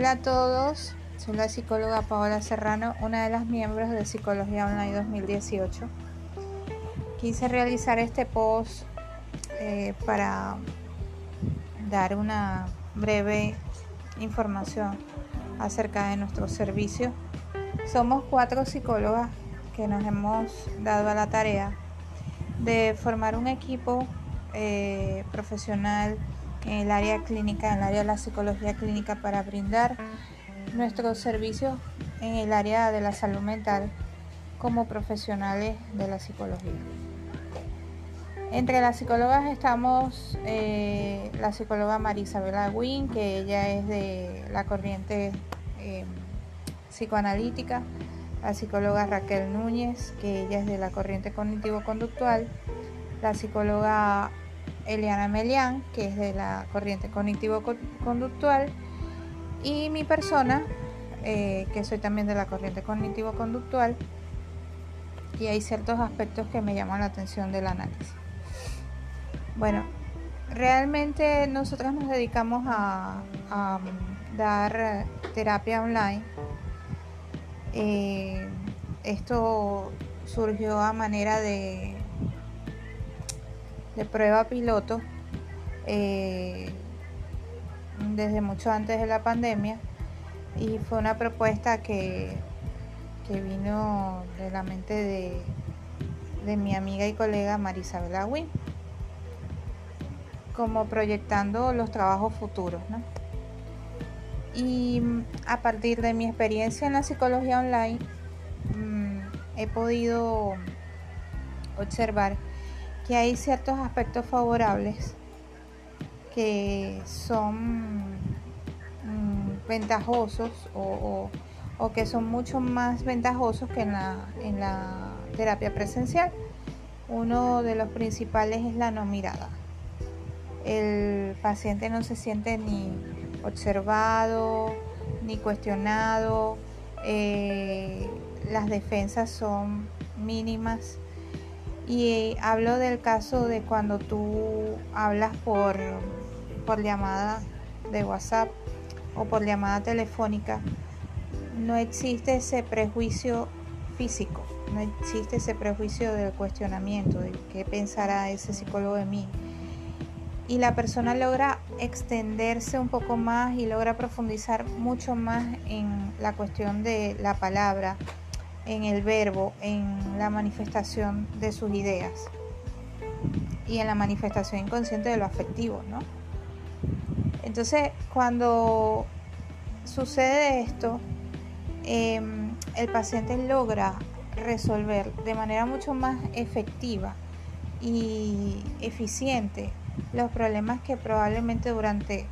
Hola a todos, soy la psicóloga Paola Serrano, una de las miembros de Psicología Online 2018. Quise realizar este post eh, para dar una breve información acerca de nuestro servicio. Somos cuatro psicólogas que nos hemos dado a la tarea de formar un equipo eh, profesional en el área clínica, en el área de la psicología clínica para brindar nuestros servicios en el área de la salud mental como profesionales de la psicología. Entre las psicólogas estamos eh, la psicóloga Marisabela Wynn, que ella es de la corriente eh, psicoanalítica, la psicóloga Raquel Núñez, que ella es de la corriente cognitivo-conductual, la psicóloga Eliana Melián, que es de la corriente cognitivo-conductual, y mi persona, eh, que soy también de la corriente cognitivo-conductual, y hay ciertos aspectos que me llaman la atención del análisis. Bueno, realmente nosotros nos dedicamos a, dar terapia online. Eh, esto surgió a manera de de prueba piloto eh, desde mucho antes de la pandemia y fue una propuesta que, que vino de la mente de, de mi amiga y colega Marisabel Agüín como proyectando los trabajos futuros. Y a partir de mi experiencia en la psicología online, mm, he podido observar que hay ciertos aspectos favorables que son mm, ventajosos o, que son mucho más ventajosos que en la, en la terapia presencial. Uno de los principales es la no mirada. El paciente no se siente ni observado, ni cuestionado, eh, las defensas son mínimas y hablo del caso de cuando tú hablas por, por llamada de WhatsApp o por llamada telefónica. No existe ese prejuicio físico, no existe ese prejuicio del cuestionamiento, de qué pensará ese psicólogo de mí. Y la persona logra extenderse un poco más y logra profundizar mucho más en la cuestión de la palabra, en el verbo, en la manifestación de sus ideas y en la manifestación inconsciente de lo afectivo, ¿no? Entonces, cuando sucede esto, em, el paciente logra resolver de manera mucho más efectiva y eficiente los problemas que probablemente durante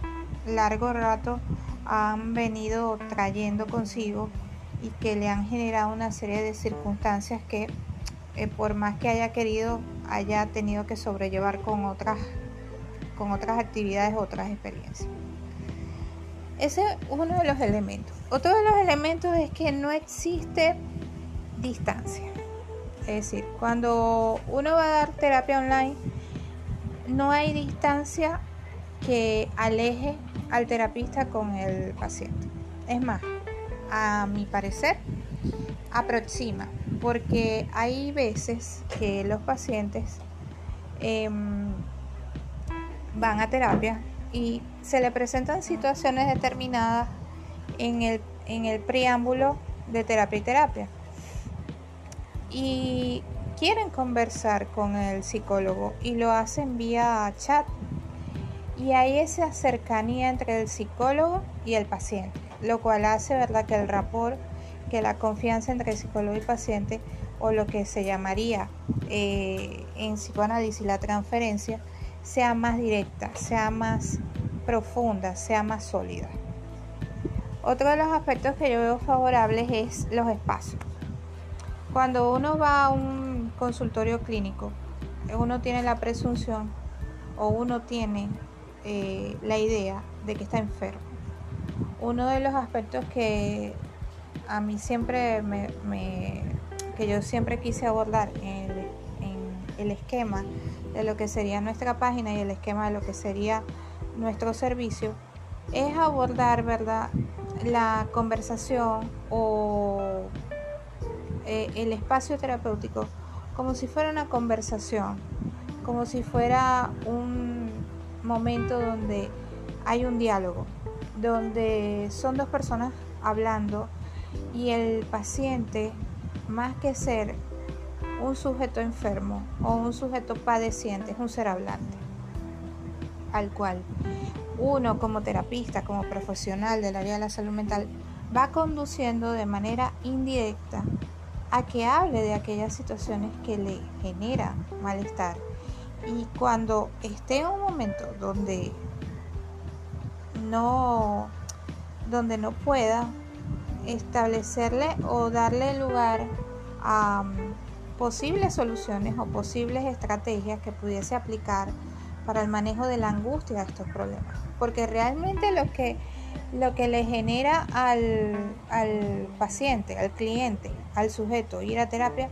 largo rato han venido trayendo consigo y que le han generado una serie de circunstancias que eh, por más que haya querido haya tenido que sobrellevar con otras con otras actividades otras experiencias. Ese es uno de los elementos. Otro de los elementos es que no existe distancia. Es decir cuando uno va a dar terapia online no hay distancia que aleje al terapista con el paciente. Es más a mi parecer, aproxima, porque hay veces que los pacientes em, van a terapia y se le presentan situaciones determinadas en el, en el preámbulo de terapia y terapia. Y quieren conversar con el psicólogo y lo hacen vía chat. Y hay esa cercanía entre el psicólogo y el paciente lo cual hace ¿verdad? que el rapport, que la confianza entre psicólogo y paciente, o lo que se llamaría eh, en psicoanálisis la transferencia, sea más directa, sea más profunda, sea más sólida. Otro de los aspectos que yo veo favorables es los espacios. Cuando uno va a un consultorio clínico, uno tiene la presunción o uno tiene eh, la idea de que está enfermo uno de los aspectos que a mí siempre me, que yo siempre quise abordar en el, esquema de lo que sería nuestra página y el esquema de lo que sería nuestro servicio es abordar verdad la conversación o eh, el espacio terapéutico como si fuera una conversación, como si fuera un momento donde hay un diálogo, donde son dos personas hablando y el paciente, más que ser un sujeto enfermo o un sujeto padeciente, es un ser hablante, al cual uno como terapista, como profesional del área de la salud mental, va conduciendo de manera indirecta a que hable de aquellas situaciones que le generan malestar. Y cuando esté en un momento donde no, donde no pueda establecerle o darle lugar a mm, posibles soluciones o posibles estrategias que pudiese aplicar para el manejo de la angustia de estos problemas. Porque realmente lo que, lo que le genera al, al paciente, al cliente, al sujeto ir a terapia,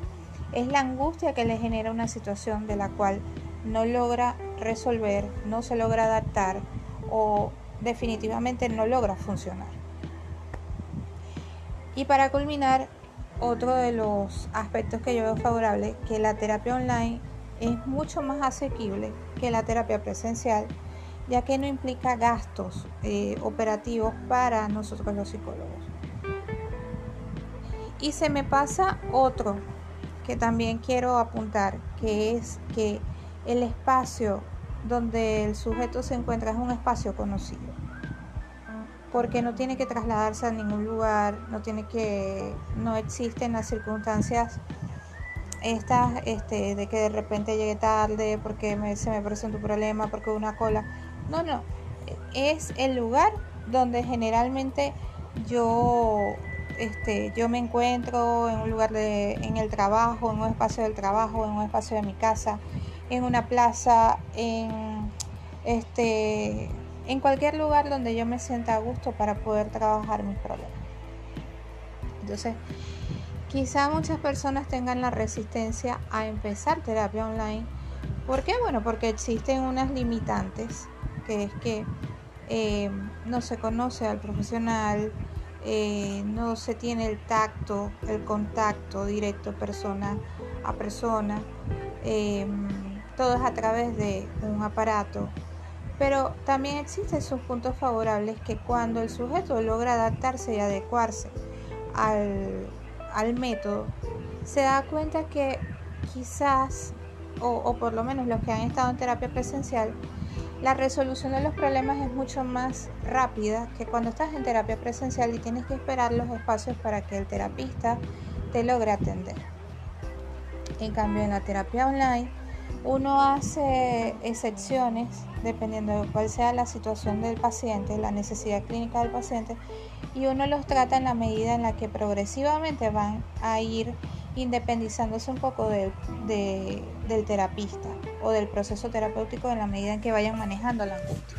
es la angustia que le genera una situación de la cual no logra resolver, no se logra adaptar o definitivamente no logra funcionar. Y para culminar, otro de los aspectos que yo veo favorable, que la terapia online es mucho más asequible que la terapia presencial, ya que no implica gastos eh, operativos para nosotros los psicólogos. Y se me pasa otro que también quiero apuntar, que es que el espacio donde el sujeto se encuentra es un espacio conocido. Porque no tiene que trasladarse a ningún lugar, no tiene que, no existen las circunstancias estas este, de que de repente llegue tarde porque se me presenta un problema, porque una cola. No, no. Es el lugar donde generalmente yo, este, yo me encuentro en un lugar de, en el trabajo, en un espacio del trabajo, en un espacio de mi casa, en una plaza, en este, en cualquier lugar donde yo me sienta a gusto para poder trabajar mis problemas. Entonces, Quizá muchas personas tengan la resistencia a empezar terapia online. ¿Por qué? Bueno, porque existen unas limitantes, que es que eh, no se conoce al profesional, eh, no se tiene el tacto, el contacto directo persona a persona, em, todo es a través de un aparato. Pero también existen sus puntos favorables que cuando el sujeto logra adaptarse y adecuarse al, al método, se da cuenta que quizás, o, por lo menos los que han estado en terapia presencial, la resolución de los problemas es mucho más rápida que cuando estás en terapia presencial y tienes que esperar los espacios para que el terapista te logre atender. En cambio, en la terapia online, uno hace excepciones dependiendo de cuál sea la situación del paciente, la necesidad clínica del paciente, y uno los trata en la medida en la que progresivamente van a ir independizándose un poco del terapista o del proceso terapéutico en la medida en que vayan manejando la angustia.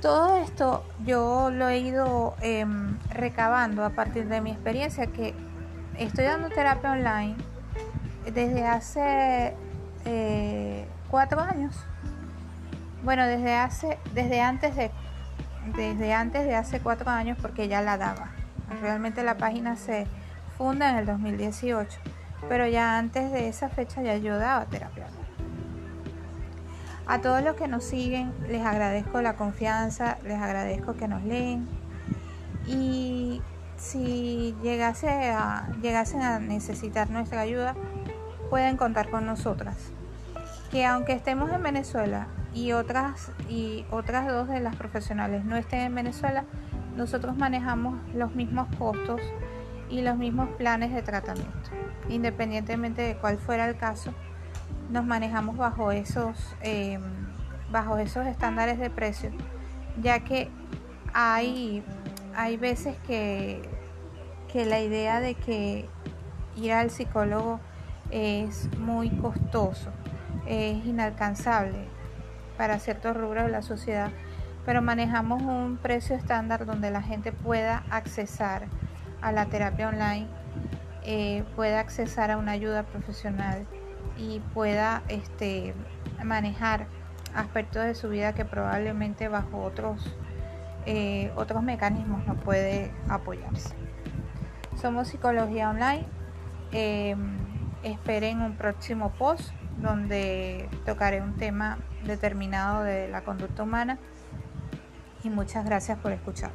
Todo esto yo lo he ido em, recabando a partir de mi experiencia que estoy dando terapia online desde hace eh, cuatro años. Bueno, desde hace, desde antes de, desde antes de hace cuatro años porque ya la daba. Realmente la página se funda en el 2018, pero ya antes de esa fecha ya yo daba terapia. A todos los que nos siguen les agradezco la confianza, les agradezco que nos leen y si llegase a, llegasen a necesitar nuestra ayuda, pueden contar con nosotras. Que aunque estemos en Venezuela y otras, y otras dos de las profesionales no estén en Venezuela, nosotros manejamos los mismos costos y los mismos planes de tratamiento. Independientemente de cuál fuera el caso, nos manejamos bajo esos, em, bajo esos estándares de precio, ya que hay, hay veces que, que la idea de que ir al psicólogo es muy costoso, es inalcanzable para ciertos rubros de la sociedad, pero manejamos un precio estándar donde la gente pueda accesar a la terapia online, eh, pueda accesar a una ayuda profesional y pueda este, manejar aspectos de su vida que probablemente bajo otros eh, otros mecanismos no puede apoyarse. Somos Psicología Online. Em, esperen un próximo post donde tocaré un tema determinado de la conducta humana y muchas gracias por escuchar.